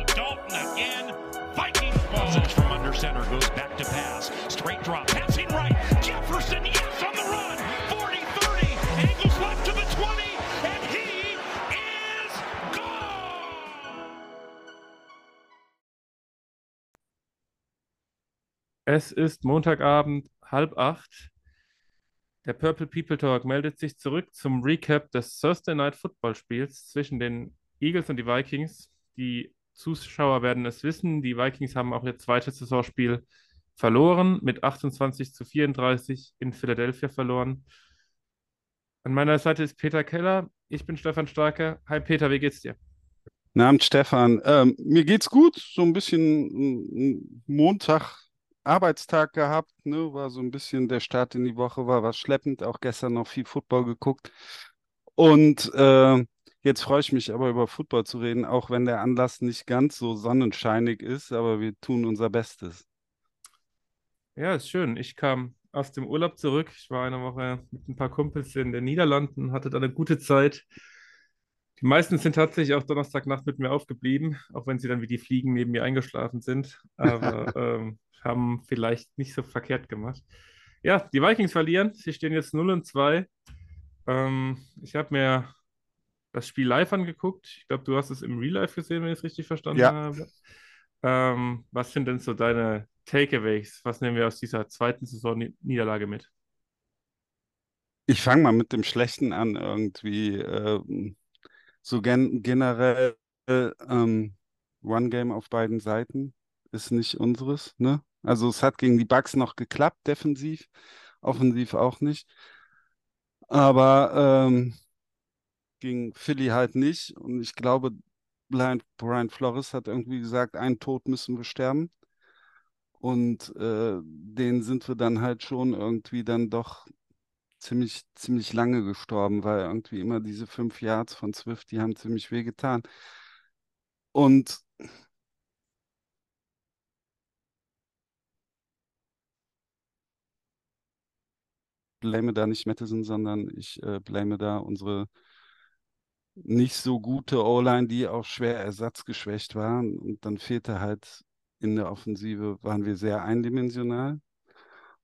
Dalton again. Vikings ball. from under center goes back to pass. Straight drop, passing right. Jefferson, yes, on the run. 40-30, angles left to the 20, and he is gone. Es ist Montagabend, halb acht. Der Purple People Talk meldet sich zurück zum Recap des Thursday Night Football Spiels zwischen den Eagles und die Vikings. Die Zuschauer werden es wissen, die Vikings haben auch ihr zweites Saisonspiel verloren, mit 28 zu 34 in Philadelphia verloren. An meiner Seite ist Peter Keller, ich bin Stefan Starke. Hi Peter, wie geht's dir? Abend, Stefan. Ähm, mir geht's gut. So ein bisschen mm, Montag, Arbeitstag gehabt. Ne? War so ein bisschen der Start in die Woche, war was schleppend. Auch gestern noch viel Football geguckt. Und äh, jetzt freue ich mich aber über Football zu reden, auch wenn der Anlass nicht ganz so sonnenscheinig ist, aber wir tun unser Bestes. Ja, ist schön. Ich kam aus dem Urlaub zurück. Ich war eine Woche mit ein paar Kumpels in den Niederlanden, hatte da eine gute Zeit. Die meisten sind tatsächlich auch Donnerstagnacht mit mir aufgeblieben, auch wenn sie dann wie die Fliegen neben mir eingeschlafen sind. Aber ähm, haben vielleicht nicht so verkehrt gemacht. Ja, die Vikings verlieren. Sie stehen jetzt 0 und 2. Ähm, ich habe mir das Spiel live angeguckt. Ich glaube, du hast es im Real Life gesehen, wenn ich es richtig verstanden Ja. habe. Ähm, was sind denn so deine Takeaways? Was nehmen wir aus dieser zweiten Saison-Niederlage mit? Ich fange mal mit dem Schlechten an, irgendwie. ähm, so gen generell ähm, One-Game auf beiden Seiten ist nicht unseres, ne? Also es hat gegen die Bucks noch geklappt, defensiv, offensiv auch nicht. Aber ähm, gegen Philly halt nicht. Und ich glaube, Brian, Brian Flores hat irgendwie gesagt, einen Tod müssen wir sterben. Und äh, den sind wir dann halt schon irgendwie dann doch ziemlich, ziemlich lange gestorben, weil irgendwie immer diese fünf Yards von Swift, die haben ziemlich weh getan. Und blame da nicht Madison, sondern ich äh, blame da unsere nicht so gute O-Line, die auch schwer ersatzgeschwächt war. Und dann fehlte halt in der Offensive, waren wir sehr eindimensional.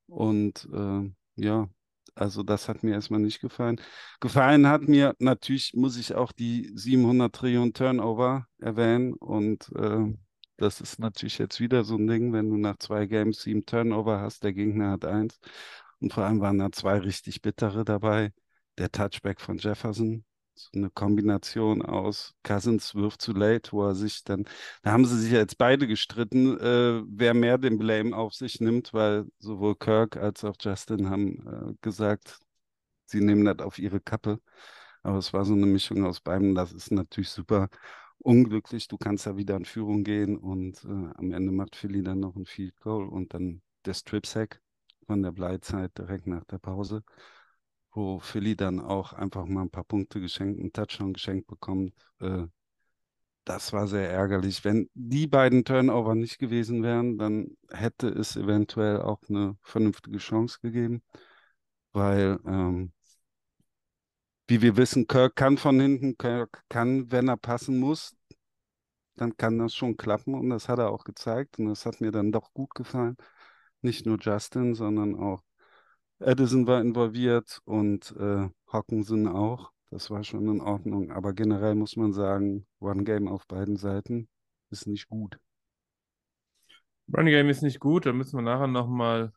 Und äh, ja, also das hat mir erstmal nicht gefallen. Gefallen hat mir natürlich, muss ich auch die 700 Trillionen Turnover erwähnen. Und äh, das ist natürlich jetzt wieder so ein Ding, wenn du nach zwei Games sieben Turnover hast, der Gegner hat eins. Und vor allem waren da zwei richtig bittere dabei. Der Touchback von Jefferson, eine Kombination aus Cousins wirft zu late, wo er sich dann, da haben sie sich jetzt beide gestritten, äh, wer mehr den Blame auf sich nimmt, weil sowohl Kirk als auch Justin haben äh, gesagt, sie nehmen das auf ihre Kappe. Aber es war so eine Mischung aus beiden. Das ist natürlich super unglücklich. Du kannst ja wieder in Führung gehen und äh, am Ende macht Philly dann noch ein Field Goal und dann der Strip Sack von der Bleitzeit direkt nach der Pause, wo Philly dann auch einfach mal ein paar Punkte geschenkt, einen Touchdown geschenkt bekommt. Äh, das war sehr ärgerlich. Wenn die beiden Turnover nicht gewesen wären, dann hätte es eventuell auch eine vernünftige Chance gegeben, weil, ähm, wie wir wissen, Kirk kann von hinten, Kirk kann, wenn er passen muss, dann kann das schon klappen und das hat er auch gezeigt und das hat mir dann doch gut gefallen. Nicht nur Justin, sondern auch Edison war involviert und äh, Hawkinson auch. Das war schon in Ordnung. Aber generell muss man sagen, One Game auf beiden Seiten ist nicht gut. Running Game ist nicht gut, da müssen wir nachher nochmal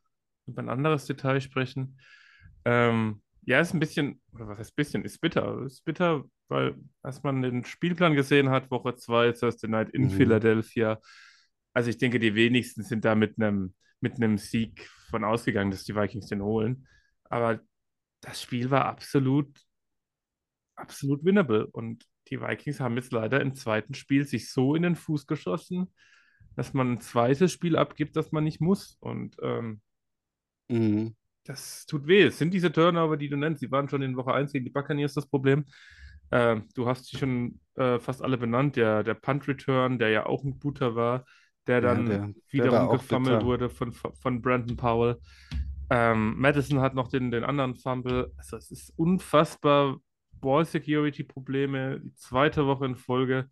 über ein anderes Detail sprechen. Ähm, ja, ist ein bisschen, oder was heißt bisschen, ist bitter. Ist bitter, weil als man den Spielplan gesehen hat, Woche 2, Thursday Night in Mhm. Philadelphia, also ich denke, die wenigsten sind da mit einem mit einem Sieg von ausgegangen, dass die Vikings den holen. Aber das Spiel war absolut, absolut winnable. Und die Vikings haben jetzt leider im zweiten Spiel sich so in den Fuß geschossen, dass man ein zweites Spiel abgibt, das man nicht muss. Und ähm, Mhm. das tut weh. Es sind diese Turnover, die du nennst. Die waren schon in Woche 1 gegen die Buccaneers das Problem. Ähm, du hast sie schon äh, fast alle benannt. Der, der Punt-Return, der ja auch ein guter war, der Ja, dann der- der wiederum auch gefummelt wurde von, von Brandon Powell. Ähm, Madison hat noch den, den anderen Fumble. Also es ist unfassbar. Ball-Security-Probleme, die zweite Woche in Folge.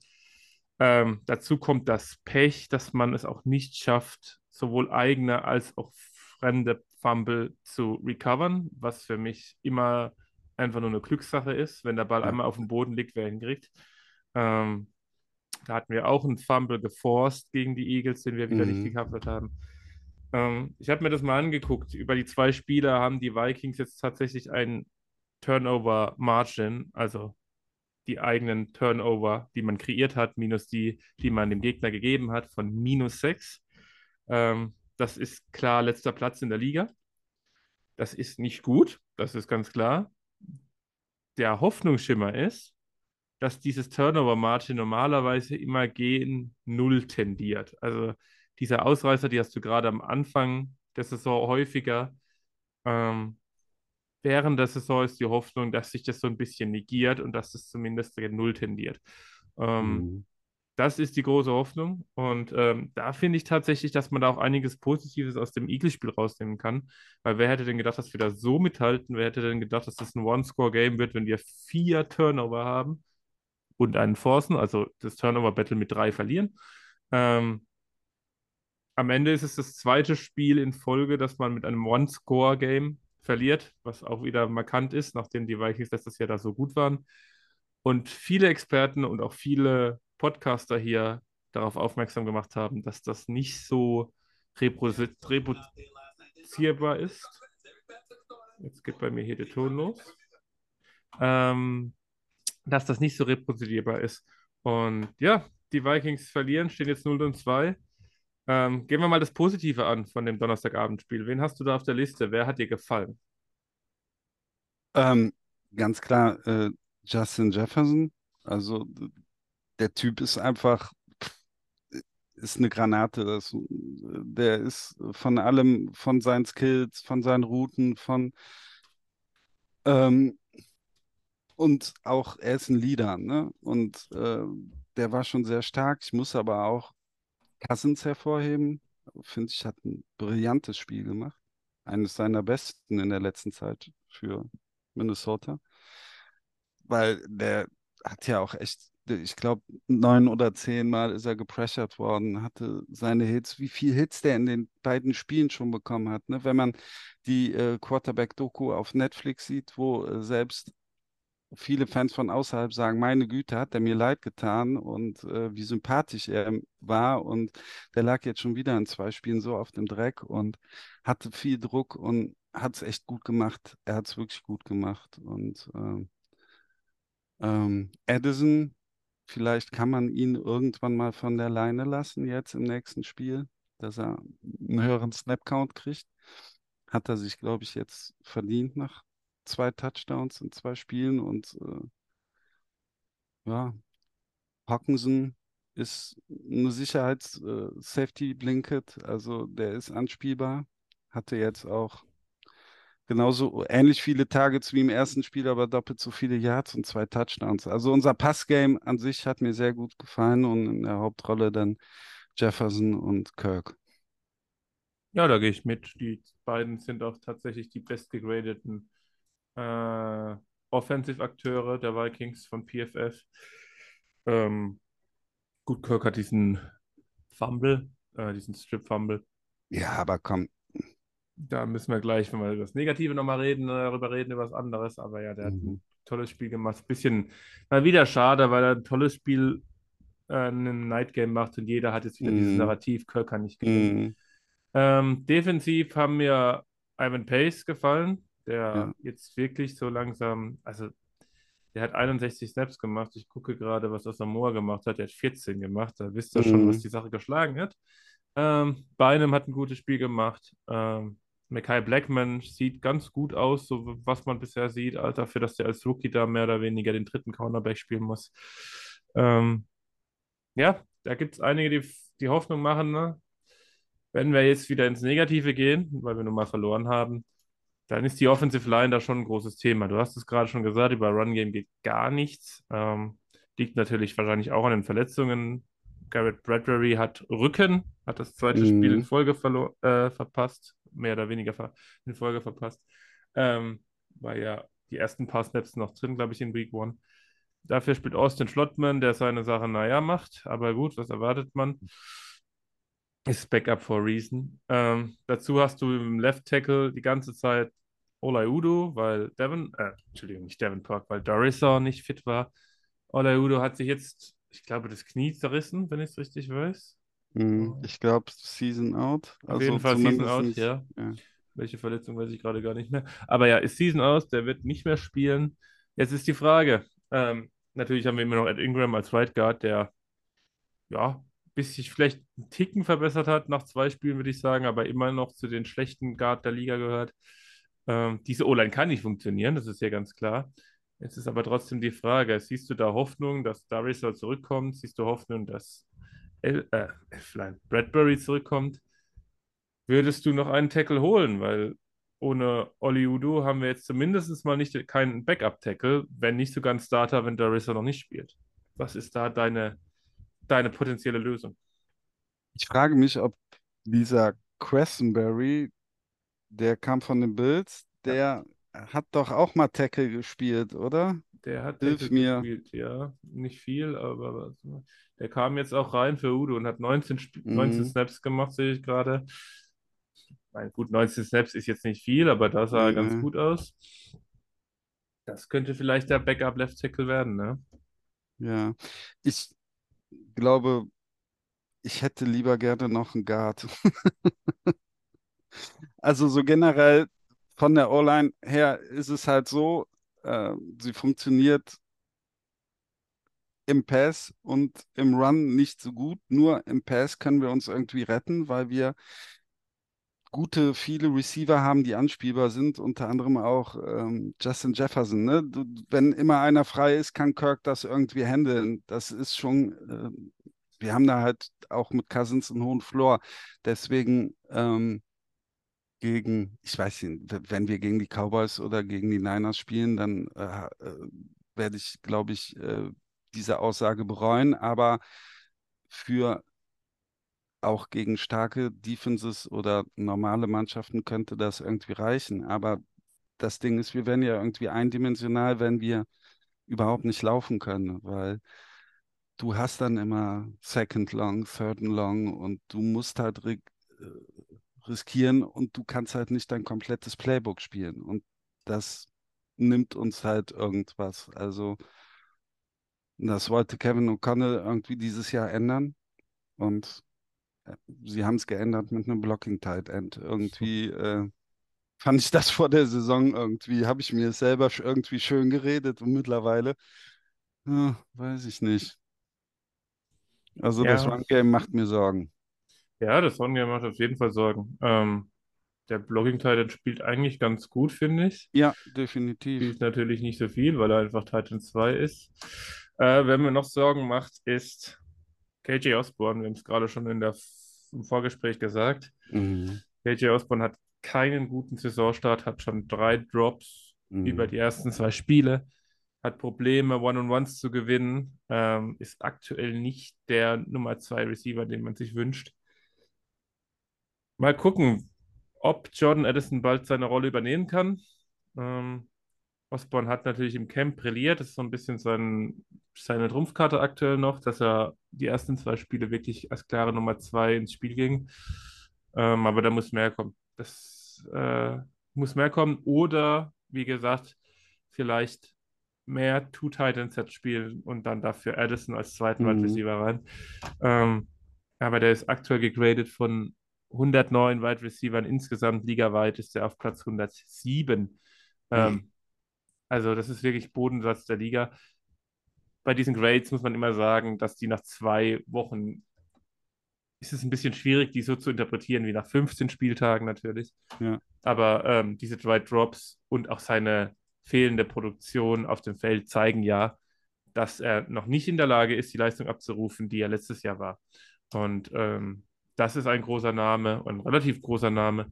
Ähm, dazu kommt das Pech, dass man es auch nicht schafft, sowohl eigene als auch fremde Fumble zu recovern, was für mich immer einfach nur eine Glückssache ist. Wenn der Ball Ja. einmal auf dem Boden liegt, wer ihn kriegt. Ähm, da hatten wir auch einen Fumble geforst gegen die Eagles, den wir wieder nicht Mhm. gecovert haben. Ähm, ich habe mir das mal angeguckt. Über die zwei Spieler haben die Vikings jetzt tatsächlich einen Turnover Margin, also die eigenen Turnover, die man kreiert hat, minus die, die man dem Gegner gegeben hat, von minus 6. Ähm, das ist klar letzter Platz in der Liga. Das ist nicht gut, das ist ganz klar. Der Hoffnungsschimmer ist, dass dieses Turnover Margin normalerweise immer gegen Null tendiert. Also dieser Ausreißer, die hast du gerade am Anfang der Saison häufiger. Ähm, während der Saison ist die Hoffnung, dass sich das so ein bisschen negiert und dass es zumindest gegen Null tendiert. Ähm, Mhm. das ist die große Hoffnung. Und ähm, da finde ich tatsächlich, dass man da auch einiges Positives aus dem Eagles-Spiel rausnehmen kann. Weil wer hätte denn gedacht, dass wir da so mithalten? Wer hätte denn gedacht, dass das ein One-Score-Game wird, wenn wir vier Turnover haben und einen Forcen, also das Turnover-Battle mit drei verlieren? Ähm, am Ende ist es das zweite Spiel in Folge, dass man mit einem One-Score-Game verliert, was auch wieder markant ist, nachdem die Vikings letztes Jahr da so gut waren. Und viele Experten und auch viele Podcaster hier darauf aufmerksam gemacht haben, dass das nicht so reproduzierbar ist. Jetzt geht bei mir hier der Ton los. Ähm, dass das nicht so reproduzierbar ist. Und ja, die Vikings verlieren, stehen jetzt 0 und 2. Ähm, gehen wir mal das Positive an von dem Donnerstagabendspiel. Wen hast du da auf der Liste? Wer hat dir gefallen? Ähm, ganz klar, äh, Justin Jefferson. Also der Typ ist einfach, ist eine Granate. Das, der ist von allem, von seinen Skills, von seinen Routen, von ähm, und auch er ist ein Leader, ne? Und äh, der war schon sehr stark. Ich muss aber auch Cousins hervorheben. Finde ich, hat ein brillantes Spiel gemacht. Eines seiner besten in der letzten Zeit für Minnesota. Weil der hat ja auch echt, ich glaube, neun oder zehn Mal ist er gepressured worden, hatte seine Hits, wie viel Hits der in den beiden Spielen schon bekommen hat. Ne? Wenn man die äh, Quarterback-Doku auf Netflix sieht, wo äh, selbst viele Fans von außerhalb sagen, meine Güte, hat er mir leid getan und äh, wie sympathisch er war und der lag jetzt schon wieder in zwei Spielen so auf dem Dreck und hatte viel Druck und hat es echt gut gemacht. Er hat es wirklich gut gemacht und ähm, ähm, Addison, vielleicht kann man ihn irgendwann mal von der Leine lassen jetzt im nächsten Spiel, dass er einen höheren Snap-Count kriegt. Hat er sich, glaube ich, jetzt verdient nach zwei Touchdowns in zwei Spielen und äh, ja, Hawkinson ist eine Sicherheits-Safety-Blanket, also der ist anspielbar, hatte jetzt auch genauso ähnlich viele Targets wie im ersten Spiel, aber doppelt so viele Yards und zwei Touchdowns. Also unser Passgame an sich hat mir sehr gut gefallen und in der Hauptrolle dann Jefferson und Kirk. Ja, da gehe ich mit. Die beiden sind auch tatsächlich die bestgegradeten äh, Offensive-Akteure der Vikings von PFF. Ähm, gut, Kirk hat diesen Fumble, äh, diesen Strip-Fumble. Ja, aber komm, Da müssen wir gleich, wenn wir über das Negative nochmal reden, äh, darüber reden, über was anderes. Aber ja, der hat Mhm. ein tolles Spiel gemacht. Bisschen mal wieder schade, weil er ein tolles Spiel, äh, ein Night Game macht und jeder hat jetzt wieder dieses Mhm. Narrativ, Kirk kann nicht gewinnen. Mhm. Ähm, defensiv haben mir Ivan Pace gefallen, der Ja. jetzt wirklich so langsam, also der hat 61 Snaps gemacht. Ich gucke gerade, was Asamoah gemacht hat. Der hat 14 gemacht. Da wisst ihr schon, Mhm. was die Sache geschlagen hat. Ähm, Bynum hat ein gutes Spiel gemacht. Ähm, Mackay Blackman sieht ganz gut aus, so was man bisher sieht, also dafür, dass der als Rookie da mehr oder weniger den dritten Cornerback spielen muss. Ähm, ja, da gibt es einige, die die Hoffnung machen, ne? wenn wir jetzt wieder ins Negative gehen, weil wir nun mal verloren haben, dann ist die Offensive Line da schon ein großes Thema. Du hast es gerade schon gesagt, über Run Game geht gar nichts. Ähm, liegt natürlich wahrscheinlich auch an den Verletzungen. Garrett Bradbury hat Rücken, hat das zweite Mhm. Spiel in Folge äh, verpasst, mehr oder weniger ver in Folge verpasst. Ähm, war ja die ersten paar Snaps noch drin, glaube ich, in Week One. Dafür spielt Austin Schlottmann, der seine Sache, naja, macht. Aber gut, was erwartet man? Ist Backup for a reason. Ähm, dazu hast du im Left Tackle die ganze Zeit Olai Udo, weil Devin, äh, Entschuldigung, nicht Devin Park, weil Darissa nicht fit war. Olai Udo hat sich jetzt, ich glaube, das Knie zerrissen, wenn ich es richtig weiß. Mhm. Ich glaube, Season out. Auf Also jeden Fall Season out, ja. ja. Welche Verletzung weiß ich gerade gar nicht mehr. Aber ja, ist Season aus, der wird nicht mehr spielen. Jetzt ist die Frage. Ähm, natürlich haben wir immer noch Ed Ingram als Right Guard, der ja, bis sich vielleicht einen Ticken verbessert hat nach zwei Spielen, würde ich sagen, aber immer noch zu den schlechten Guard der Liga gehört. Ähm, diese O-Line kann nicht funktionieren, das ist ja ganz klar. Jetzt ist aber trotzdem die Frage: Siehst du da Hoffnung, dass Darissa zurückkommt? Siehst du Hoffnung, dass El äh, Elflein, Bradbury zurückkommt? Würdest du noch einen Tackle holen? Weil ohne Oli Udo haben wir jetzt zumindest mal nicht keinen Backup-Tackle, wenn nicht sogar ein Starter, wenn Darissa noch nicht spielt. Was ist da deine, deine potenzielle Lösung? Ich frage mich, ob dieser Questenberry, der kam von den Bills, der hat doch auch mal Tackle gespielt, oder? Der hat Hilf Tackle mir. gespielt, ja. Nicht viel, aber was- der kam jetzt auch rein für Udo und hat 19, Sp Mhm. 19 Snaps gemacht, sehe ich gerade. Mein, gut, 19 Snaps ist jetzt nicht viel, aber da sah er ganz Nee. gut aus. Das könnte vielleicht der Backup Left Tackle werden, ne? Ja. Ich glaube, ich hätte lieber gerne noch einen Guard. Also so generell von der O-Line her ist es halt so, äh, sie funktioniert im Pass und im Run nicht so gut. Nur im Pass können wir uns irgendwie retten, weil wir gute, viele Receiver haben, die anspielbar sind, unter anderem auch ähm, Justin Jefferson. Ne? Du, wenn immer einer frei ist, kann Kirk das irgendwie handeln. Das ist schon, äh, wir haben da halt auch mit Cousins einen hohen Floor. Deswegen ähm, gegen, ich weiß nicht, wenn wir gegen die Cowboys oder gegen die Niners spielen, dann äh, äh, werde ich, glaube ich, äh, diese Aussage bereuen. Aber für auch gegen starke Defenses oder normale Mannschaften könnte das irgendwie reichen. Aber das Ding ist, wir werden ja irgendwie eindimensional, wenn wir überhaupt nicht laufen können, weil du hast dann immer Second Long, Third Long und du musst halt äh, riskieren und du kannst halt nicht dein komplettes Playbook spielen. Und das nimmt uns halt irgendwas. Also das wollte Kevin O'Connell irgendwie dieses Jahr ändern und sie haben es geändert mit einem Blocking Tight End. Irgendwie äh, fand ich das vor der Saison irgendwie, habe ich mir selber irgendwie schön geredet und mittlerweile, ja, weiß ich nicht. Also das Ja. Run Game macht mir Sorgen. Ja, das Run Game macht auf jeden Fall Sorgen. Ähm, der Blocking Titan spielt eigentlich ganz gut, finde ich. Ja, definitiv. Spielt natürlich nicht so viel, weil er einfach Titan 2 ist. Äh, wer mir noch Sorgen macht, ist KJ Osborne. Wir haben es gerade schon in der, im Vorgespräch gesagt. Mhm. KJ Osborne hat keinen guten Saisonstart, hat schon drei Drops Mhm. über die ersten zwei Spiele, hat Probleme, One-on-Ones zu gewinnen, ähm, ist aktuell nicht der Nummer zwei Receiver, den man sich wünscht. Mal gucken, ob Jordan Addison bald seine Rolle übernehmen kann. Ähm, Osborne hat natürlich im Camp brilliert. Das ist so ein bisschen sein, seine Trumpfkarte aktuell noch, dass er die ersten zwei Spiele wirklich als klare Nummer zwei ins Spiel ging. Ähm, aber da muss mehr kommen. Das äh, muss mehr kommen. Oder, wie gesagt, vielleicht mehr Two Titan Sets spielen und dann dafür Addison als zweiten Wide Mhm. Receiver rein. Ähm, aber der ist aktuell gegradet von 109 Wide Receivern insgesamt ligaweit ist er auf Platz 107. Ähm, also das ist wirklich Bodensatz der Liga. Bei diesen Grades muss man immer sagen, dass die nach zwei Wochen ist es ein bisschen schwierig, die so zu interpretieren wie nach 15 Spieltagen natürlich. Ja. Aber ähm, diese drei Drops und auch seine fehlende Produktion auf dem Feld zeigen ja, dass er noch nicht in der Lage ist, die Leistung abzurufen, die er letztes Jahr war. Und ähm, das ist ein großer Name, ein relativ großer Name,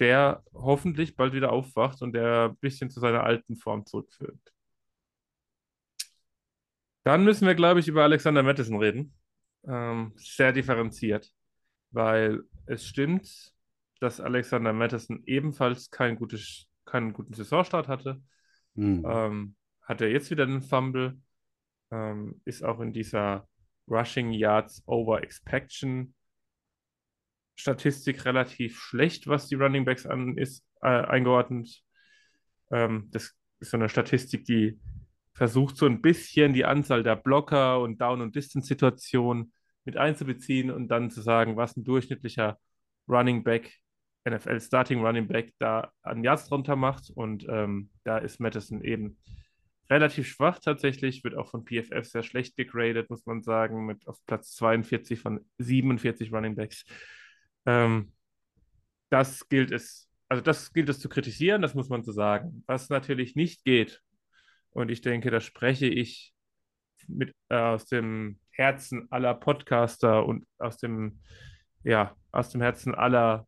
der hoffentlich bald wieder aufwacht und der ein bisschen zu seiner alten Form zurückführt. Dann müssen wir, glaube ich, über Alexander Madison reden. Ähm, sehr differenziert, weil es stimmt, dass Alexander Madison ebenfalls kein gutes, keinen guten Saisonstart hatte. Hm. Ähm, hat er jetzt wieder einen Fumble, ähm, ist auch in dieser Rushing Yards Over Expectation Statistik relativ schlecht, was die Running Backs an ist, äh, eingeordnet. Ähm, das ist so eine Statistik, die versucht so ein bisschen die Anzahl der Blocker und Down- und Distance-Situationen mit einzubeziehen und dann zu sagen, was ein durchschnittlicher Running Back, NFL Starting Running Back da an Yards drunter macht. Und ähm, da ist Madison eben relativ schwach tatsächlich, wird auch von PFF sehr schlecht gegradet, muss man sagen, mit auf Platz 42 von 47 Running Backs. Ähm, das gilt es, also das gilt es zu kritisieren, das muss man so sagen. Was natürlich nicht geht, und ich denke, da spreche ich mit äh, aus dem Herzen aller Podcaster und aus dem, ja, aus dem Herzen aller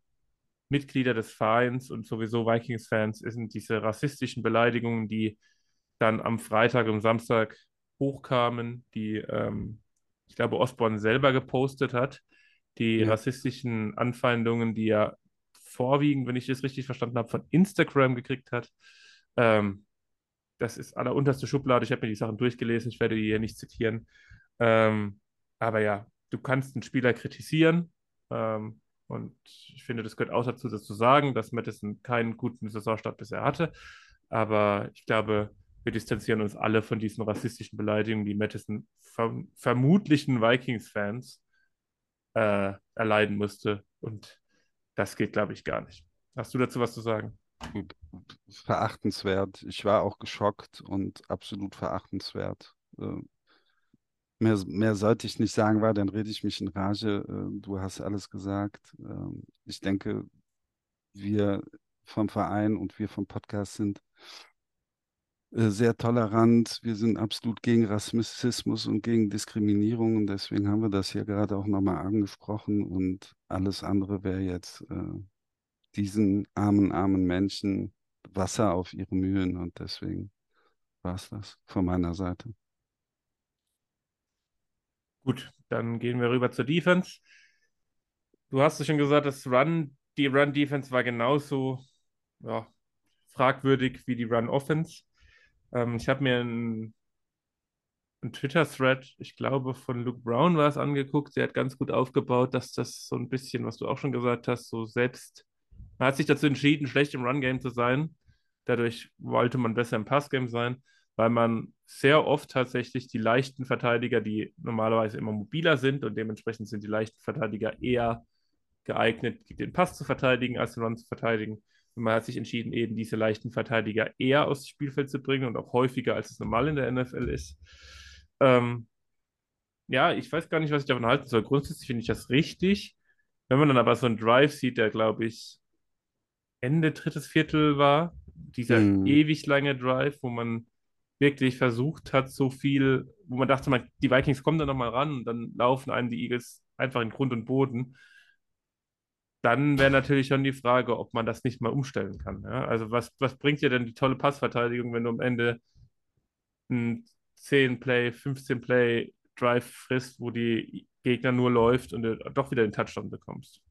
Mitglieder des Vereins und sowieso Vikings-Fans sind diese rassistischen Beleidigungen, die dann am Freitag und Samstag hochkamen, die ähm, ich glaube Osborne selber gepostet hat, die Ja. rassistischen Anfeindungen, die er vorwiegend, wenn ich das richtig verstanden habe, von Instagram gekriegt hat. Ähm, das ist allerunterste Schublade. Ich habe mir die Sachen durchgelesen, ich werde die hier nicht zitieren. Ähm, aber ja, du kannst einen Spieler kritisieren. Ähm, und ich finde, das gehört auch dazu, das zu sagen, dass Madison keinen guten Saisonstart bisher hatte. Aber ich glaube, wir distanzieren uns alle von diesen rassistischen Beleidigungen, die Madison verm vermutlichen Vikings-Fans äh, erleiden musste. Und das geht, glaube ich, gar nicht. Hast du dazu was zu sagen? Verachtenswert. Ich war auch geschockt und absolut verachtenswert. Äh, mehr, mehr sollte ich nicht sagen, weil dann rede ich mich in Rage. Äh, du hast alles gesagt. Ähm, ich denke, wir vom Verein und wir vom Podcast sind sehr tolerant. Wir sind absolut gegen Rassismus und gegen Diskriminierung und deswegen haben wir das hier gerade auch nochmal angesprochen und alles andere wäre jetzt äh, diesen armen, armen Menschen Wasser auf ihre Mühlen und deswegen war es das von meiner Seite. Gut, dann gehen wir rüber zur Defense. Du hast ja schon gesagt, das Run, die Run-Defense war genauso ja, fragwürdig wie die Run-Offense. Ähm, ich habe mir einen, einen Twitter-Thread, ich glaube von Luke Brown war es angeguckt. Der hat ganz gut aufgebaut, dass das so ein bisschen, was du auch schon gesagt hast, so selbst, man hat sich dazu entschieden, schlecht im Run-Game zu sein. Dadurch wollte man besser im Pass-Game sein, weil man sehr oft tatsächlich die leichten Verteidiger, die normalerweise immer mobiler sind und dementsprechend sind die leichten Verteidiger eher geeignet, den Pass zu verteidigen, als den Run zu verteidigen. Und man hat sich entschieden, eben diese leichten Verteidiger eher aufs Spielfeld zu bringen und auch häufiger, als es normal in der NFL ist. Ähm, ja, ich weiß gar nicht, was ich davon halten soll. Grundsätzlich finde ich das richtig. Wenn man dann aber so einen Drive sieht, der, glaube ich, Ende drittes Viertel war, dieser Mhm. ewig lange Drive, wo man wirklich versucht hat, so viel, wo man dachte, man, die Vikings kommen da nochmal ran und dann laufen einem die Eagles einfach in Grund und Boden. Dann wäre natürlich schon die Frage, ob man das nicht mal umstellen kann. Ja? Also was, was bringt dir denn die tolle Passverteidigung, wenn du am Ende einen 10-Play, 15-Play Drive frisst, wo die Gegner nur läuft und du doch wieder den Touchdown bekommst?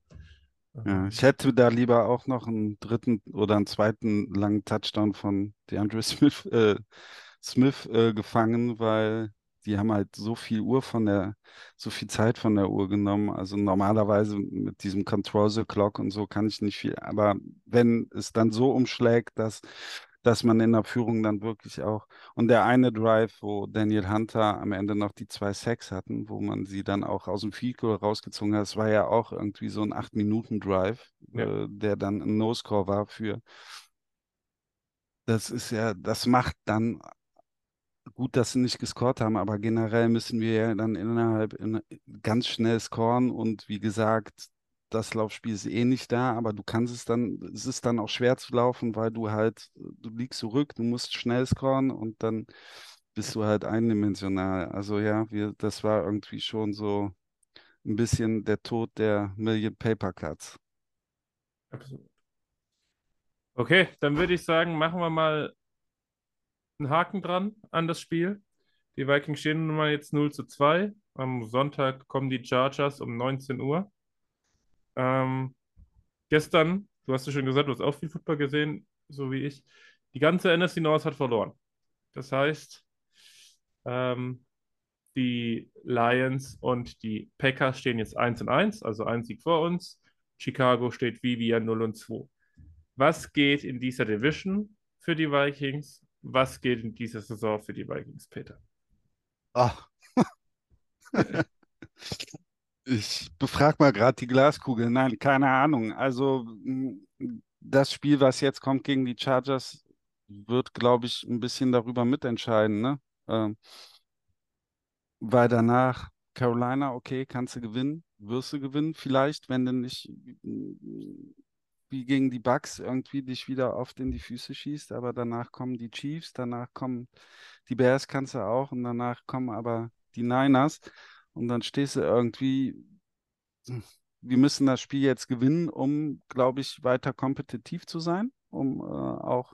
Ja, ich hätte da lieber auch noch einen dritten oder einen zweiten langen Touchdown von DeAndre Smith, äh, Smith äh, gefangen, weil die haben halt so viel Uhr von der, so viel Zeit von der Uhr genommen. Also normalerweise mit diesem Control the Clock und so kann ich nicht viel. Aber wenn es dann so umschlägt, dass, dass man in der Führung dann wirklich auch und der eine Drive, wo Daniel Hunter am Ende noch die zwei Sacks hatten, wo man sie dann auch aus dem Field rausgezogen hat, das war ja auch irgendwie so ein 8-Minuten-Drive, Ja. äh, der dann ein No-Score war für. Das ist ja, das macht dann gut, dass sie nicht gescored haben, aber generell müssen wir ja dann innerhalb in, ganz schnell scoren und wie gesagt, das Laufspiel ist eh nicht da, aber du kannst es dann, es ist dann auch schwer zu laufen, weil du halt, du liegst zurück, du musst schnell scoren und dann bist du halt eindimensional. Also ja, wir, das war irgendwie schon so ein bisschen der Tod der Million Paper Cuts. Absolut. Okay, dann würde ich sagen, machen wir mal einen Haken dran an das Spiel. Die Vikings stehen nun mal jetzt 0 zu 2. Am Sonntag kommen die Chargers um 19 Uhr. Ähm, gestern, du hast ja schon gesagt, du hast auch viel Football gesehen, so wie ich. Die ganze NFC North hat verloren. Das heißt, ähm, die Lions und die Packers stehen jetzt 1 und 1, also ein Sieg vor uns. Chicago steht wie wir 0 und 2. Was geht in dieser Division für die Vikings? Was geht in dieser Saison für die Vikings, Peter? Ach. Ich befrage mal gerade die Glaskugel. Nein, keine Ahnung. Also das Spiel, was jetzt kommt gegen die Chargers, wird, glaube ich, ein bisschen darüber mitentscheiden, ne? Ähm, weil danach Carolina, okay, kannst du gewinnen, wirst du gewinnen vielleicht, wenn du nicht wie gegen die Bucks irgendwie dich wieder oft in die Füße schießt, aber danach kommen die Chiefs, danach kommen die Bears kannst du auch und danach kommen aber die Niners und dann stehst du irgendwie, wir müssen das Spiel jetzt gewinnen, um, glaube ich, weiter kompetitiv zu sein, um äh, auch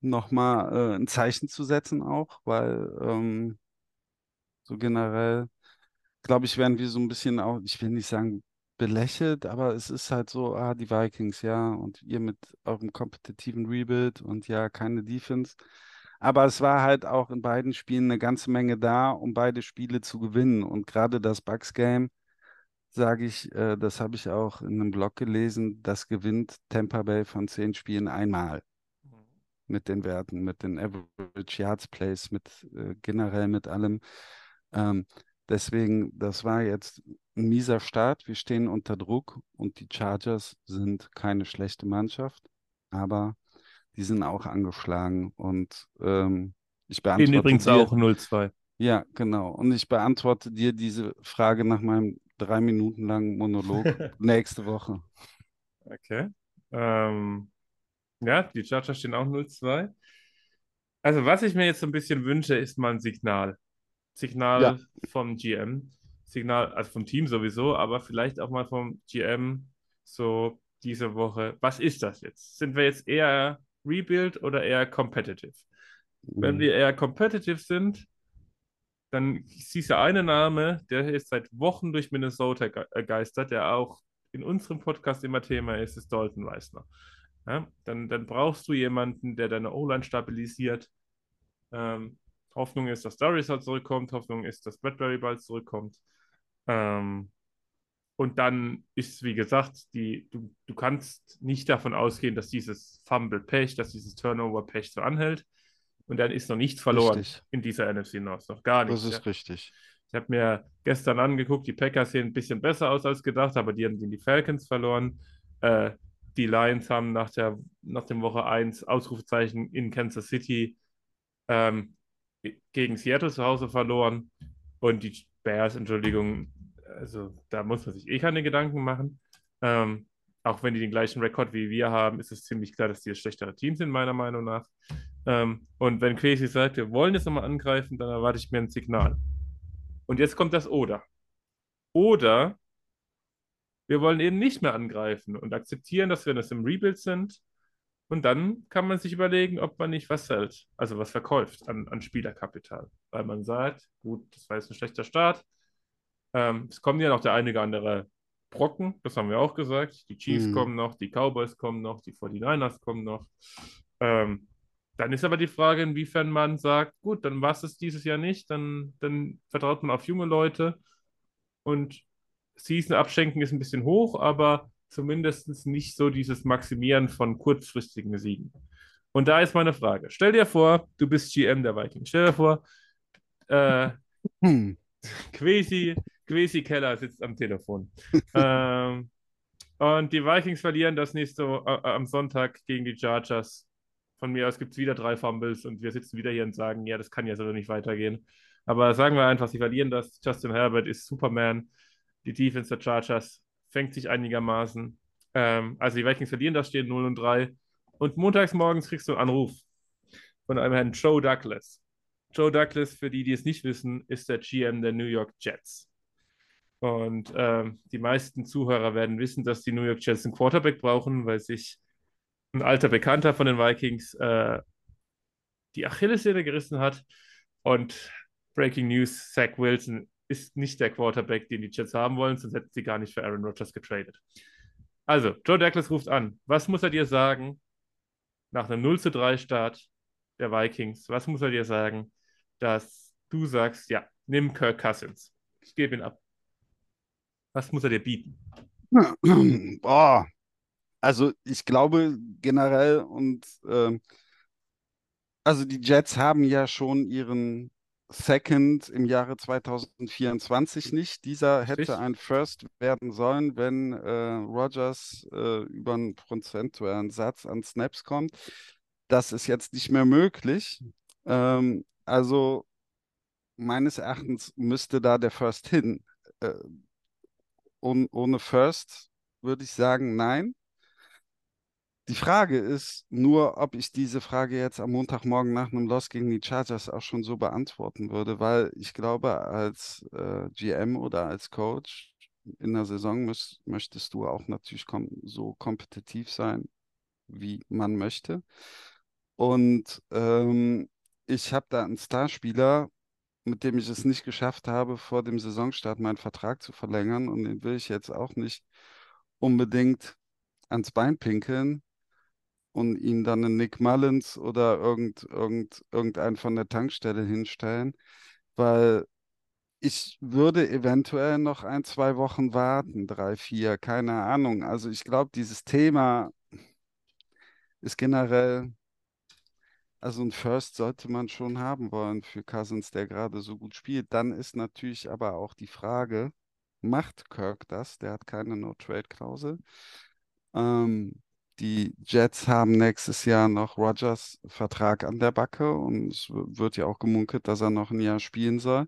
nochmal äh, ein Zeichen zu setzen auch, weil ähm, so generell, glaube ich, werden wir so ein bisschen auch, ich will nicht sagen belächelt, aber es ist halt so, ah, die Vikings, ja, und ihr mit eurem kompetitiven Rebuild und ja, keine Defense. Aber es war halt auch in beiden Spielen eine ganze Menge da, um beide Spiele zu gewinnen. Und gerade das Bucks-Game, sage ich, äh, das habe ich auch in einem Blog gelesen, das gewinnt Tampa Bay von zehn Spielen einmal mit den Werten, mit den Average Yards Plays, mit äh, generell mit allem. Ähm, deswegen, das war jetzt ein mieser Start. Wir stehen unter Druck und die Chargers sind keine schlechte Mannschaft, aber die sind auch angeschlagen und ähm, ich beantworte übrigens dir, auch 0-2. ja, genau. Und ich beantworte dir diese Frage nach meinem drei Minuten langen Monolog nächste Woche. Okay. Ähm, ja, die Chargers stehen auch 0-2. Also, was ich mir jetzt so ein bisschen wünsche, ist mal ein Signal. Signal Ja. vom GM. Signal, also vom Team sowieso, aber vielleicht auch mal vom GM so diese Woche. Was ist das jetzt? Sind wir jetzt eher Rebuild oder eher Competitive? Wenn Mhm. wir eher competitive sind, dann siehst du einen Name, der ist seit Wochen durch Minnesota äh, geistert, der auch in unserem Podcast immer Thema ist, ist Dalton Reisner. Ja, dann, dann brauchst du jemanden, der deine O-Line stabilisiert. Ähm, Hoffnung ist, dass Darius halt zurückkommt. Hoffnung ist, dass Bradbury bald zurückkommt. Ähm, und dann ist, wie gesagt, die, du, du kannst nicht davon ausgehen, dass dieses Fumble-Pech, dass dieses Turnover-Pech so anhält. Und dann ist noch nichts verloren Richtig. in dieser NFC North. Noch gar Das nichts. ist ja. richtig. Ich habe mir gestern angeguckt, die Packers sehen ein bisschen besser aus als gedacht, aber die haben gegen die Falcons verloren. Äh, die Lions haben nach, der, nach dem Woche 1 Ausrufezeichen in Kansas City ähm, gegen Seattle zu Hause verloren. Und die Bears, Entschuldigung, also da muss man sich eh keine Gedanken machen. Ähm, auch wenn die den gleichen Rekord wie wir haben, ist es ziemlich klar, dass die das schlechtere Team sind, meiner Meinung nach. Ähm, und wenn Quasi sagt, wir wollen jetzt nochmal angreifen, dann erwarte ich mir ein Signal. Und jetzt kommt das Oder. Oder wir wollen eben nicht mehr angreifen und akzeptieren, dass wir das im Rebuild sind. Und dann kann man sich überlegen, ob man nicht was hält, also was verkauft an, an Spielerkapital. Weil man sagt, gut, das war jetzt ein schlechter Start. Ähm, es kommen ja noch der einige andere Brocken, das haben wir auch gesagt. Die Chiefs Mhm. kommen noch, die Cowboys kommen noch, die 49ers kommen noch. Ähm, dann ist aber die Frage, inwiefern man sagt, gut, dann war es dieses Jahr nicht, dann, dann vertraut man auf junge Leute und Season abschenken ist ein bisschen hoch, aber zumindest nicht so dieses Maximieren von kurzfristigen Siegen. Und da ist meine Frage. Stell dir vor, du bist GM der Vikings. Stell dir vor, äh, Hm. Quasi, Quasi Keller sitzt am Telefon. ähm, und die Vikings verlieren das nächste äh, am Sonntag gegen die Chargers. Von mir aus gibt es wieder drei Fumbles und wir sitzen wieder hier und sagen, ja, das kann ja so nicht weitergehen. Aber sagen wir einfach, sie verlieren das. Justin Herbert ist Superman. Die Defense der Chargers fängt sich einigermaßen. Ähm, also die Vikings verlieren das, stehen 0 und 3. Und montags morgens kriegst du einen Anruf von einem Herrn Joe Douglas. Joe Douglas, für die, die es nicht wissen, ist der GM der New York Jets. Und ähm, die meisten Zuhörer werden wissen, dass die New York Jets einen Quarterback brauchen, weil sich ein alter Bekannter von den Vikings äh, die Achillessehne gerissen hat. Und Breaking News, Zach Wilson ist nicht der Quarterback, den die Jets haben wollen, sonst hätten sie gar nicht für Aaron Rodgers getradet. Also, Joe Douglas ruft an. Was muss er dir sagen nach einem 0 zu 3 Start der Vikings? Was muss er dir sagen, dass du sagst, ja, nimm Kirk Cousins. Ich gebe ihn ab. Was muss er dir bieten? Boah, also ich glaube generell und ähm, also die Jets haben ja schon ihren Second im Jahre 2024 nicht. Dieser hätte Richtig. ein First werden sollen, wenn äh, Rodgers äh, über einen prozentuellen Satz an Snaps kommt. Das ist jetzt nicht mehr möglich. Ähm, also meines Erachtens müsste da der First hin. Äh, ohn- ohne First würde ich sagen, nein. Die Frage ist nur, ob ich diese Frage jetzt am Montagmorgen nach einem Loss gegen die Chargers auch schon so beantworten würde, weil ich glaube, als äh, GM oder als Coach in der Saison müß, möchtest du auch natürlich kom so kompetitiv sein, wie man möchte. Und ähm, ich habe da einen Starspieler, mit dem ich es nicht geschafft habe, vor dem Saisonstart meinen Vertrag zu verlängern. Und den will ich jetzt auch nicht unbedingt ans Bein pinkeln und ihn dann einen Nick Mullins oder irgend, irgend, irgendeinen von der Tankstelle hinstellen, weil ich würde eventuell noch ein, zwei Wochen warten, drei, vier, keine Ahnung. Also ich glaube, dieses Thema ist generell, also ein First sollte man schon haben wollen für Cousins, der gerade so gut spielt. Dann ist natürlich aber auch die Frage, macht Kirk das? Der hat keine No-Trade-Klausel. Ähm, die Jets haben nächstes Jahr noch Rodgers Vertrag an der Backe und es wird ja auch gemunkelt, dass er noch ein Jahr spielen soll.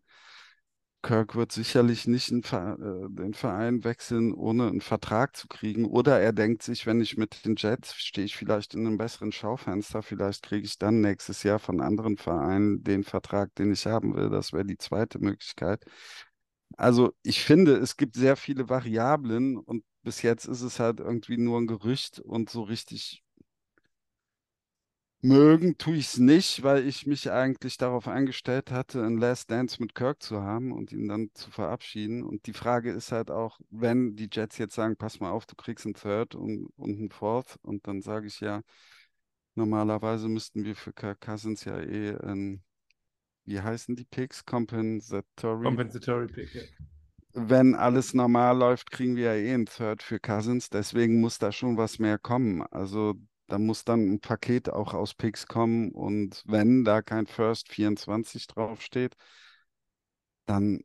Kirk wird sicherlich nicht äh, den Verein wechseln, ohne einen Vertrag zu kriegen. Oder er denkt sich, wenn ich mit den Jets stehe ich vielleicht in einem besseren Schaufenster, vielleicht kriege ich dann nächstes Jahr von anderen Vereinen den Vertrag, den ich haben will. Das wäre die zweite Möglichkeit. Also ich finde, es gibt sehr viele Variablen und bis jetzt ist es halt irgendwie nur ein Gerücht und so richtig mögen tue ich es nicht, weil ich mich eigentlich darauf eingestellt hatte, ein Last Dance mit Kirk zu haben und ihn dann zu verabschieden. Und die Frage ist halt auch, wenn die Jets jetzt sagen, pass mal auf, du kriegst einen Third und, und einen Fourth und dann sage ich ja, normalerweise müssten wir für Kirk Cousins ja eh ein, wie heißen die Picks? Compensatory Compensatory Pick. Ja. Wenn alles normal läuft, kriegen wir ja eh einen Third für Cousins. Deswegen muss da schon was mehr kommen. Also da muss dann ein Paket auch aus Picks kommen. Und wenn da kein First 24 draufsteht, dann,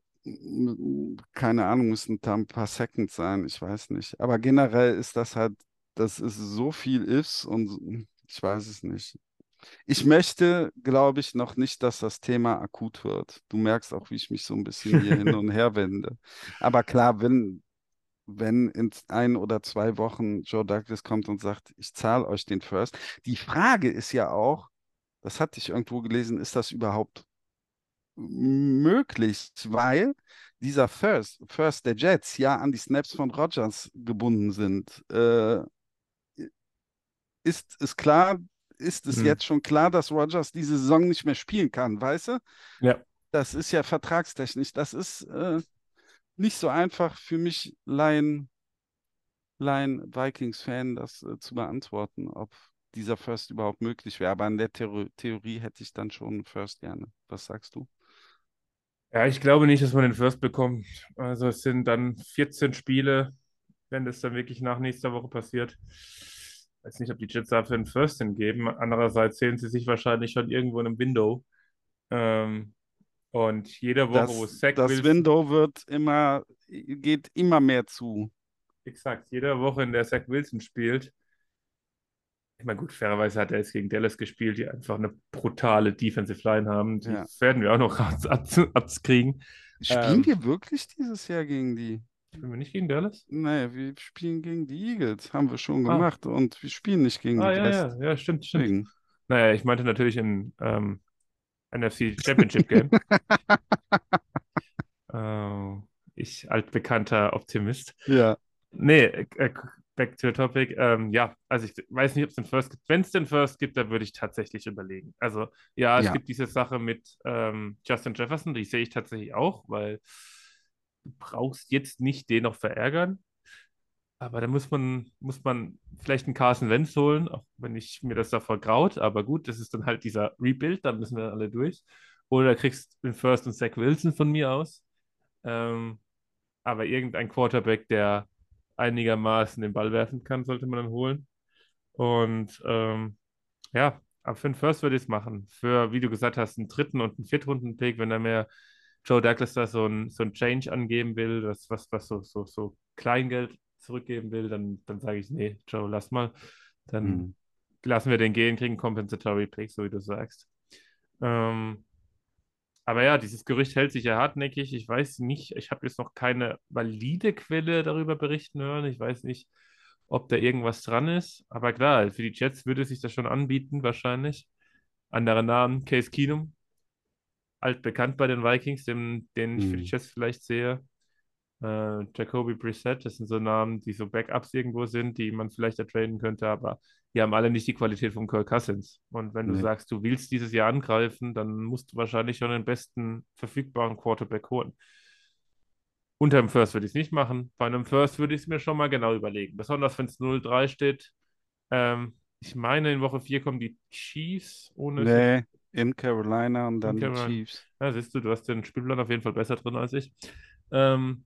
keine Ahnung, müssen da ein paar Seconds sein. Ich weiß nicht. Aber generell ist das halt, das ist so viel Ifs und ich weiß es nicht. Ich möchte, glaube ich, noch nicht, dass das Thema akut wird. Du merkst auch, wie ich mich so ein bisschen hier hin und her wende. Aber klar, wenn, wenn in ein oder zwei Wochen Joe Douglas kommt und sagt, ich zahle euch den First. Die Frage ist ja auch, das hatte ich irgendwo gelesen, ist das überhaupt möglich? Weil dieser First, First der Jets ja an die Snaps von Rodgers gebunden sind. Äh, ist es klar, ist es Hm. jetzt schon klar, dass Rodgers diese Saison nicht mehr spielen kann, weißt du? Ja. Das ist ja vertragstechnisch. Das ist äh, nicht so einfach für mich, Laien, Laien Vikings-Fan, das äh, zu beantworten, ob dieser First überhaupt möglich wäre. Aber in der Theor Theorie hätte ich dann schon einen First gerne. Was sagst du? Ja, ich glaube nicht, dass man den First bekommt. Also es sind dann 14 Spiele, wenn das dann wirklich nach nächster Woche passiert. Ich weiß nicht, ob die Jets dafür einen First hingeben. Andererseits sehen sie sich wahrscheinlich schon irgendwo in einem Window. Ähm, und jede Woche, wo Das, Zach das Wilson, Window wird immer, geht immer mehr zu. exakt, jede Woche, in der Zach Wilson spielt. Ich meine, gut, fairerweise hat er jetzt gegen Dallas gespielt, die einfach eine brutale Defensive Line haben. Die Ja. werden wir auch noch abs abs abkriegen. Spielen Ähm, wir wirklich dieses Jahr gegen die? Spielen wir nicht gegen Dallas? Nee, wir spielen gegen die Eagles, haben wir schon Ah. gemacht. Und wir spielen nicht gegen Ah, die ja, ja, ja, stimmt, stimmt. Deswegen. Naja, ich meinte natürlich in ähm, NFC Championship Game. Äh, Ich altbekannter Optimist. Ja. Nee, äh, back to the topic. Ähm, ja, also ich weiß nicht, ob es den First gibt. Wenn es den First gibt, dann würde ich tatsächlich überlegen. Also ja, es Ja. gibt diese Sache mit ähm, Justin Jefferson, die sehe ich tatsächlich auch, weil du brauchst jetzt nicht den noch verärgern. Aber da muss man, muss man vielleicht einen Carson Wentz holen, auch wenn ich mir das davor graut. Aber gut, das ist dann halt dieser Rebuild, da müssen wir alle durch. Oder kriegst den First und Zach Wilson von mir aus. Ähm, aber irgendein Quarterback, der einigermaßen den Ball werfen kann, sollte man dann holen. Und ähm, ja, aber für den First würde ich es machen. Für, wie du gesagt hast, einen dritten und einen Viertrunden-Pick, wenn er mir Joe Douglas da so ein, so ein Change angeben will, das, was, was so, so, so Kleingeld zurückgeben will, dann, dann sage ich, nee, Joe, lass mal. Dann Mhm. lassen wir den gehen, kriegen Compensatory Pick, so wie du sagst. Ähm, aber ja, dieses Gerücht hält sich ja hartnäckig. Ich weiß nicht, ich habe jetzt noch keine valide Quelle darüber berichten hören. Ich weiß nicht, ob da irgendwas dran ist. Aber klar, für die Jets würde sich das schon anbieten, wahrscheinlich. Andere Namen, Case Keenum, altbekannt bei den Vikings, den, den ich für die Mhm. Jets vielleicht sehe. Äh, Jacoby Brissett, das sind so Namen, die so Backups irgendwo sind, die man vielleicht ertraden könnte, aber die haben alle nicht die Qualität von Kirk Cousins. Und wenn du Nee. sagst, du willst dieses Jahr angreifen, dann musst du wahrscheinlich schon den besten verfügbaren Quarterback holen. Unter dem First würde ich es nicht machen. Bei einem First würde ich es mir schon mal genau überlegen. Besonders wenn es 0-3 steht. Ähm, ich meine, in Woche 4 kommen die Chiefs ohne Nee, in Carolina und dann die Carolina. Chiefs. Ja, siehst du, du hast den Spielplan auf jeden Fall besser drin als ich. Ähm,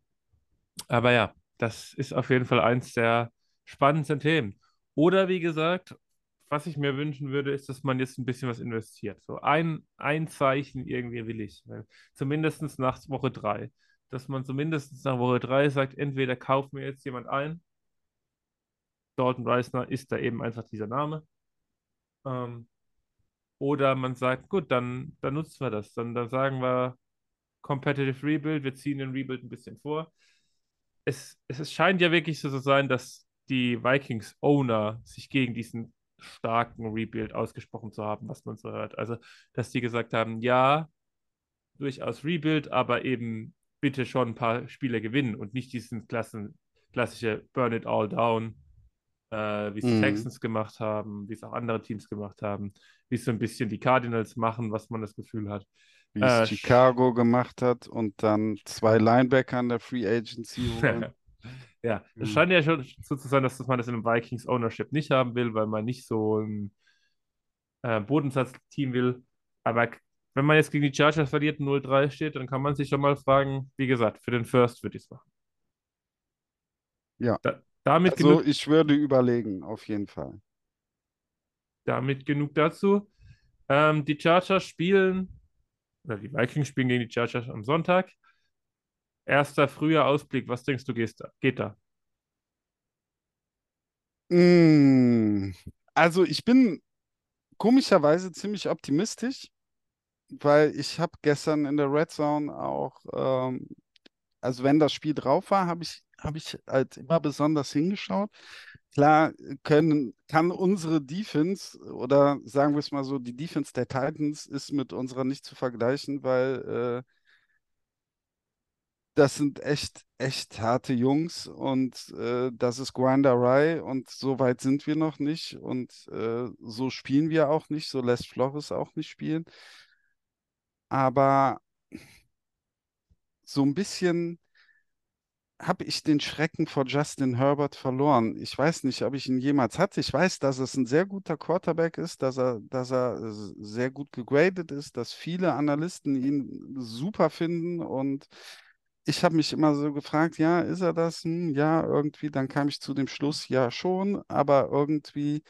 aber ja, das ist auf jeden Fall eins der spannendsten Themen. Oder wie gesagt, was ich mir wünschen würde, ist, dass man jetzt ein bisschen was investiert. So ein, ein Zeichen irgendwie will ich. Weil Zumindest nach Woche 3. Dass man zumindest nach Woche 3 sagt, entweder kauft mir jetzt jemand ein. Dalton Reisner ist da eben einfach dieser Name. Ähm, oder man sagt, gut, dann, dann nutzen wir das. Dann, dann sagen wir Competitive Rebuild, wir ziehen den Rebuild ein bisschen vor. Es, es, scheint ja wirklich so zu sein, dass die Vikings-Owner sich gegen diesen starken Rebuild ausgesprochen zu haben, was man so hört. Also, dass die gesagt haben, ja, durchaus Rebuild, aber eben bitte schon ein paar Spiele gewinnen und nicht diesen Klassen, klassische Burn it all down, äh, wie es die Mhm. Texans gemacht haben, wie es auch andere Teams gemacht haben, wie es so ein bisschen die Cardinals machen, was man das Gefühl hat. Wie Äh, es Chicago gemacht hat und dann zwei Linebacker in der Free Agency holen. Ja, es Mhm. scheint ja schon so zu sein, dass man das in einem Vikings Ownership nicht haben will, weil man nicht so ein äh, Bodensatzteam will. Aber wenn man jetzt gegen die Chargers verliert und 0-3 steht, dann kann man sich schon mal fragen, wie gesagt, für den First würde ich es machen. Ja. Da, damit, Also genug, ich würde überlegen, auf jeden Fall. damit genug dazu. Ähm, die Chargers spielen, oder die Vikings spielen gegen die Chargers am Sonntag. Erster früher Ausblick, was denkst du, gehst da, geht da? Mm, Also ich bin komischerweise ziemlich optimistisch, weil ich habe gestern in der Red Zone auch, ähm, also wenn das Spiel drauf war, habe ich, habe ich halt immer besonders hingeschaut. Klar können, kann unsere Defense oder sagen wir es mal so, die Defense der Titans ist mit unserer nicht zu vergleichen, weil äh, das sind echt, echt harte Jungs und äh, das ist Grinderei und so weit sind wir noch nicht und äh, so spielen wir auch nicht, so lässt Flores auch nicht spielen. Aber so ein bisschen habe ich den Schrecken vor Justin Herbert verloren. Ich weiß nicht, ob ich ihn jemals hatte. Ich weiß, dass es ein sehr guter Quarterback ist, dass er, dass er sehr gut gegradet ist, dass viele Analysten ihn super finden und ich habe mich immer so gefragt, ja, ist er das? Hm, ja, irgendwie. Dann kam ich zu dem Schluss, ja schon, aber irgendwie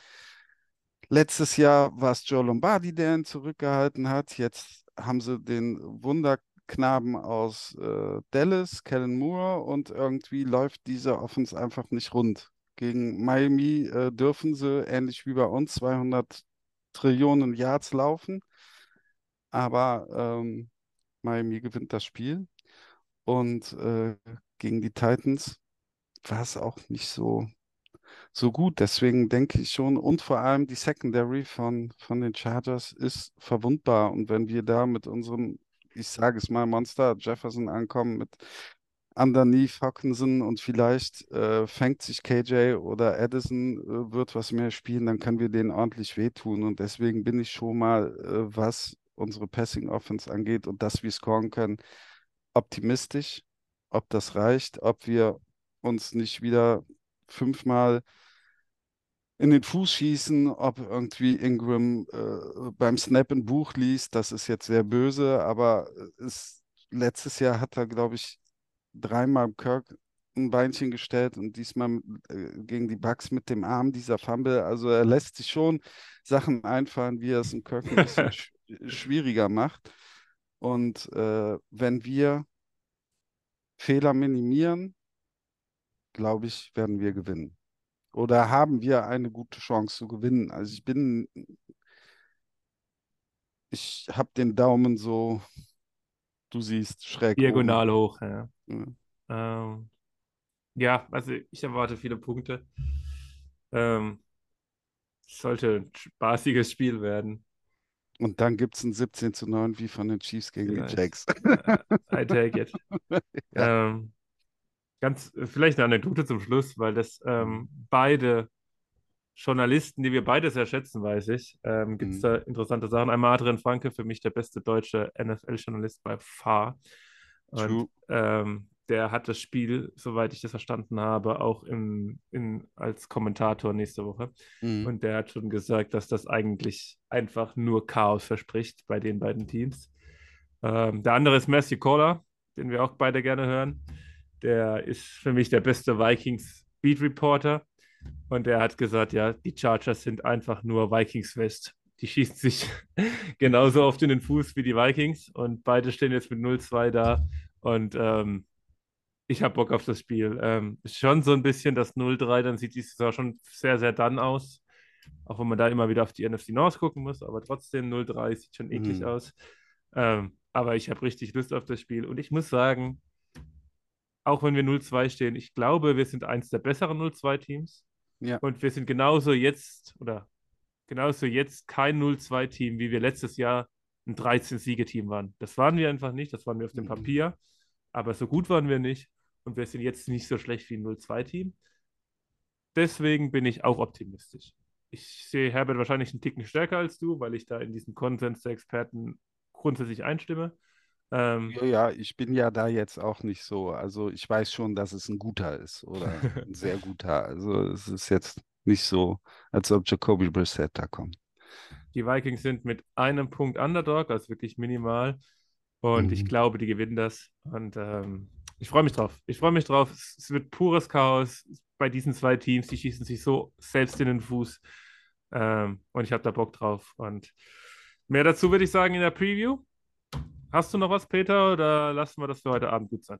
letztes Jahr war es Joe Lombardi, der ihn zurückgehalten hat. Jetzt haben sie den Wunderknaben aus äh, Dallas, Kellen Moore, und irgendwie läuft diese Offense einfach nicht rund. Gegen Miami äh, dürfen sie, ähnlich wie bei uns, 200 Trillionen Yards laufen, aber ähm, Miami gewinnt das Spiel. Und äh, gegen die Titans war es auch nicht so, so gut. Deswegen denke ich schon, und vor allem die Secondary von, von den Chargers ist verwundbar. Und wenn wir da mit unserem, ich sage es mal, Monster Jefferson ankommen mit underneath Hawkinson und vielleicht äh, fängt sich KJ oder Addison, äh, wird was mehr spielen, dann können wir denen ordentlich wehtun. Und deswegen bin ich schon mal, äh, was unsere Passing Offense angeht und dass wir scoren können, optimistisch, ob das reicht, ob wir uns nicht wieder fünfmal in den Fuß schießen, ob irgendwie Ingram äh, beim Snap ein Buch liest, das ist jetzt sehr böse, aber es, letztes Jahr hat er, glaube ich, dreimal Kirk ein Beinchen gestellt und diesmal äh, gegen die Bucks mit dem Arm dieser Fumble. Also er lässt sich schon Sachen einfallen, wie er es in Kirk ein bisschen sch schwieriger macht. Und äh, wenn wir Fehler minimieren, glaube ich, werden wir gewinnen. Oder haben wir eine gute Chance zu gewinnen? Also ich bin, ich habe den Daumen so, du siehst, schräg Diagonal hoch, ja. oben. Ähm, ja, also ich erwarte viele Punkte. Ähm, es sollte ein spaßiges Spiel werden. Und dann gibt es ein 17 zu 9 wie von den Chiefs gegen Vielleicht. die Jacks. I take it. ähm, ganz, vielleicht eine Anekdote zum Schluss, weil das ähm, beide Journalisten, die wir beide sehr schätzen, weiß ich, ähm, gibt es Mhm. da interessante Sachen. Einmal Adrian Franke, für mich der beste deutsche NFL-Journalist bei FAR. Und ähm, der hat das Spiel, soweit ich das verstanden habe, auch im, in, als Kommentator nächste Woche. Mhm. Und der hat schon gesagt, dass das eigentlich einfach nur Chaos verspricht bei den beiden Teams. Ähm, der andere ist Matthew Kohler, den wir auch beide gerne hören. Der ist für mich der beste Vikings Beat Reporter. Und der hat gesagt, ja, die Chargers sind einfach nur Vikings West. Die schießen sich genauso oft in den Fuß wie die Vikings. Und beide stehen jetzt mit 0-2 da. Und ähm, ich habe Bock auf das Spiel. Ähm, schon so ein bisschen das 0-3, dann sieht die Saison schon sehr, sehr dann aus. Auch wenn man da immer wieder auf die NFC North gucken muss, aber trotzdem 0-3 sieht schon eklig Mhm. aus. Ähm, aber ich habe richtig Lust auf das Spiel. Und ich muss sagen, auch wenn wir 0-2 stehen, ich glaube, wir sind eins der besseren 0-2-Teams. Ja. Und wir sind genauso jetzt, oder genauso jetzt kein 0-2-Team, wie wir letztes Jahr ein 13-Siege-Team waren. Das waren wir einfach nicht, das waren wir auf dem Mhm. Papier. Aber so gut waren wir nicht. Und wir sind jetzt nicht so schlecht wie ein 0-2-Team. Deswegen bin ich auch optimistisch. Ich sehe Herbert wahrscheinlich einen Ticken stärker als du, weil ich da in diesen Konsens der Experten grundsätzlich einstimme. Ähm, Ja, ja, ich bin ja da jetzt auch nicht so. Also ich weiß schon, dass es ein guter ist oder ein sehr guter. Also es ist jetzt nicht so, als ob Jacoby Brissett da kommt. Die Vikings sind mit einem Punkt Underdog, also wirklich minimal. Und ich Mhm. glaube, die gewinnen das. Und ähm, ich freue mich drauf. Ich freue mich drauf. Es, es wird pures Chaos bei diesen zwei Teams. Die schießen sich so selbst in den Fuß. Ähm, und ich habe da Bock drauf. Und mehr dazu würde ich sagen in der Preview. Hast du noch was, Peter, oder lassen wir das für heute Abend gut sein?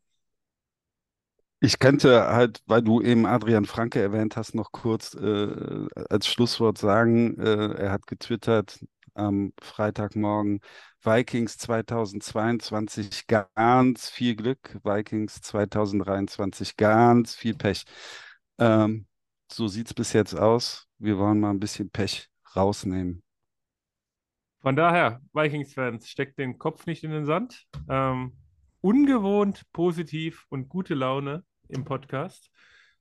Ich könnte halt, weil du eben Adrian Franke erwähnt hast, noch kurz äh, als Schlusswort sagen, äh, er hat getwittert am Freitagmorgen, Vikings 2022 ganz viel Glück, Vikings 2023 ganz viel Pech. Ähm, so sieht es bis jetzt aus. Wir wollen mal ein bisschen Pech rausnehmen. Von daher, Vikings-Fans, steckt den Kopf nicht in den Sand. Ähm, ungewohnt positiv und gute Laune im Podcast,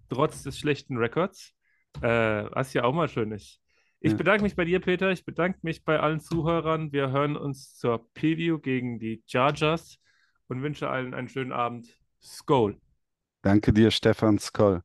trotz des schlechten Records, äh, was ja auch mal schön ist. Ich Ja. bedanke mich bei dir, Peter. Ich bedanke mich bei allen Zuhörern. Wir hören uns zur Preview gegen die Chargers und wünsche allen einen schönen Abend. Skol. Danke dir, Stefan Skoll.